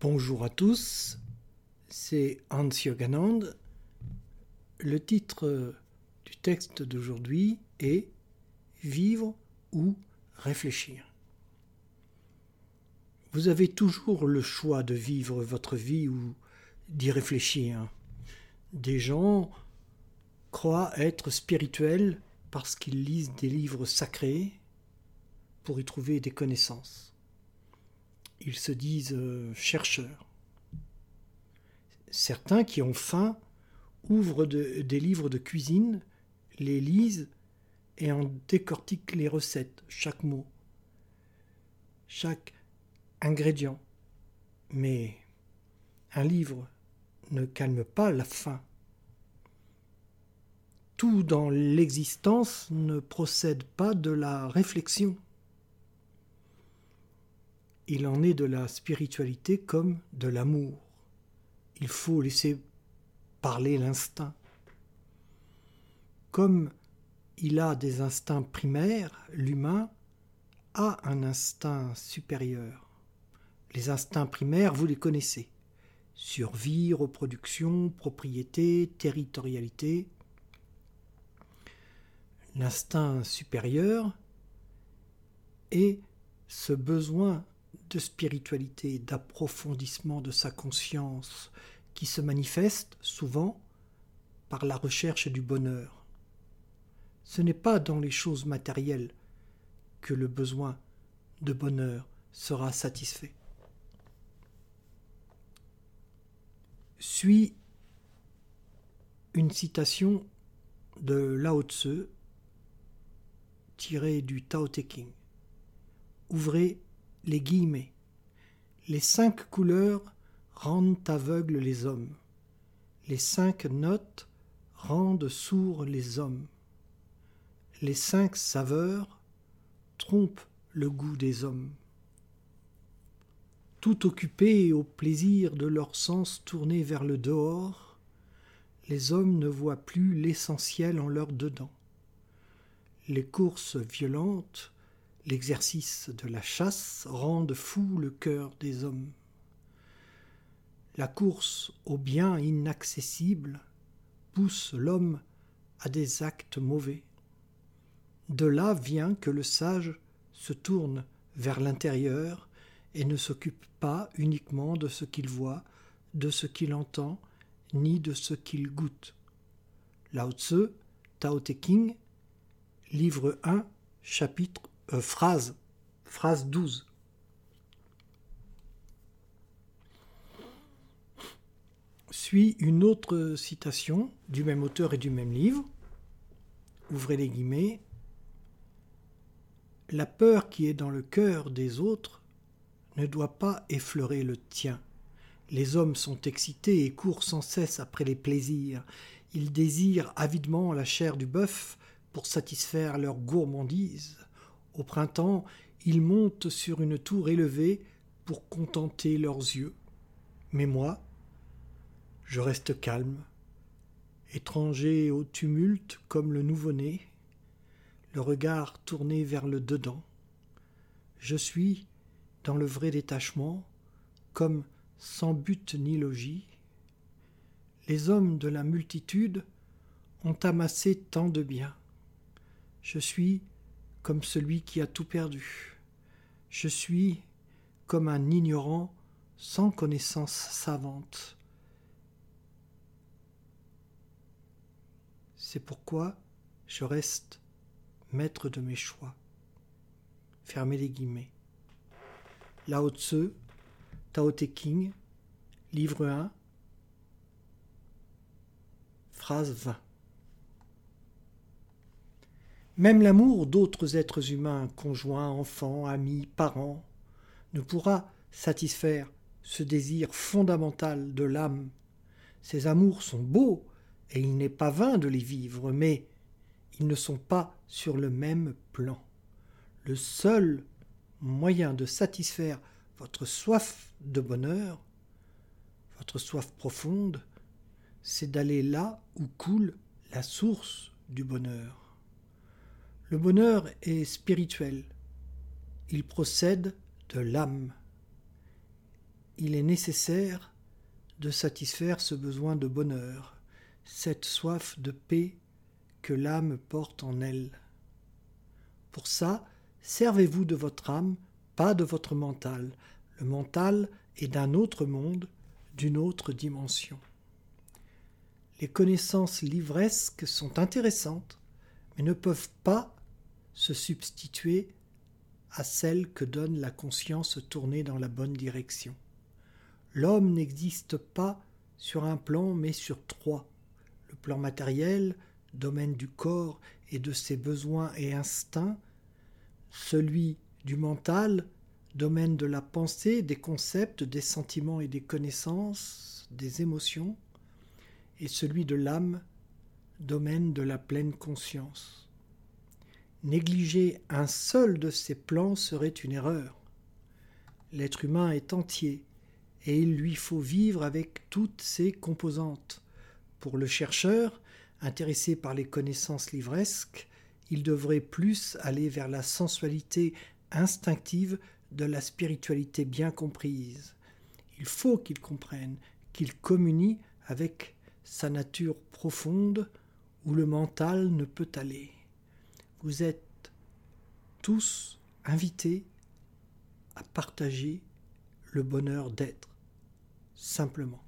Bonjour à tous, c'est Hans Yoganand. Le titre du texte d'aujourd'hui est Vivre ou réfléchir. Vous avez toujours le choix de vivre votre vie ou d'y réfléchir. Des gens croient être spirituels parce qu'ils lisent des livres sacrés pour y trouver des connaissances ils se disent euh, chercheurs. Certains qui ont faim ouvrent des livres de cuisine, les lisent et en décortiquent les recettes, chaque mot, chaque ingrédient. Mais un livre ne calme pas la faim. Tout dans l'existence ne procède pas de la réflexion. Il en est de la spiritualité comme de l'amour. Il faut laisser parler l'instinct. Comme il a des instincts primaires, l'humain a un instinct supérieur. Les instincts primaires, vous les connaissez. Survie, reproduction, propriété, territorialité. L'instinct supérieur est ce besoin de spiritualité, d'approfondissement de sa conscience, qui se manifeste souvent par la recherche du bonheur. Ce n'est pas dans les choses matérielles que le besoin de bonheur sera satisfait. Suit une citation de Lao Tse tirée du Tao Te King. Ouvrez les guillemets. Les cinq couleurs rendent aveugles les hommes. Les cinq notes rendent sourds les hommes. Les cinq saveurs trompent le goût des hommes. Tout occupés au plaisir de leurs sens tournés vers le dehors, les hommes ne voient plus l'essentiel en leur dedans. Les courses violentes L'exercice de la chasse rend fou le cœur des hommes. La course au bien inaccessible pousse l'homme à des actes mauvais. De là vient que le sage se tourne vers l'intérieur et ne s'occupe pas uniquement de ce qu'il voit, de ce qu'il entend, ni de ce qu'il goûte. Lao Tse, Tao Te King, livre 1, chapitre euh, phrase, phrase 12. Suit une autre citation du même auteur et du même livre. Ouvrez les guillemets. La peur qui est dans le cœur des autres ne doit pas effleurer le tien. Les hommes sont excités et courent sans cesse après les plaisirs. Ils désirent avidement la chair du bœuf pour satisfaire leur gourmandise. Au printemps, ils montent sur une tour élevée pour contenter leurs yeux. Mais moi, je reste calme, étranger au tumulte comme le nouveau-né, le regard tourné vers le dedans. Je suis, dans le vrai détachement, comme sans but ni logis. Les hommes de la multitude ont amassé tant de biens. Je suis comme celui qui a tout perdu. Je suis comme un ignorant sans connaissance savante. C'est pourquoi je reste maître de mes choix. Fermez les guillemets. Lao Tse, Tao Te King, livre 1, phrase 20. Même l'amour d'autres êtres humains, conjoints, enfants, amis, parents, ne pourra satisfaire ce désir fondamental de l'âme. Ces amours sont beaux, et il n'est pas vain de les vivre, mais ils ne sont pas sur le même plan. Le seul moyen de satisfaire votre soif de bonheur, votre soif profonde, c'est d'aller là où coule la source du bonheur. Le bonheur est spirituel. Il procède de l'âme. il est nécessaire de satisfaire ce besoin de bonheur, cette soif de paix que l'âme porte en elle. Pour ça, servez-vous de votre âme, pas de votre mental. Le mental est d'un autre monde, d'une autre dimension. Les connaissances livresques sont intéressantes, mais ne peuvent pas se substituer à celles que donne la conscience tournée dans la bonne direction. L'homme n'existe pas sur un plan, mais sur trois. Le plan matériel, domaine du corps et de ses besoins et instincts, celui du mental, domaine de la pensée, des concepts, des sentiments et des connaissances, des émotions, et celui de l'âme, domaine de la pleine conscience. Négliger un seul de ces plans serait une erreur. L'être humain est entier, et il lui faut vivre avec toutes ses composantes. Pour le chercheur, intéressé par les connaissances livresques, il devrait plus aller vers la sensualité instinctive de la spiritualité bien comprise. Il faut qu'il comprenne, qu'il communie avec sa nature profonde où le mental ne peut aller. Vous êtes tous invités à partager le bonheur d'être, simplement.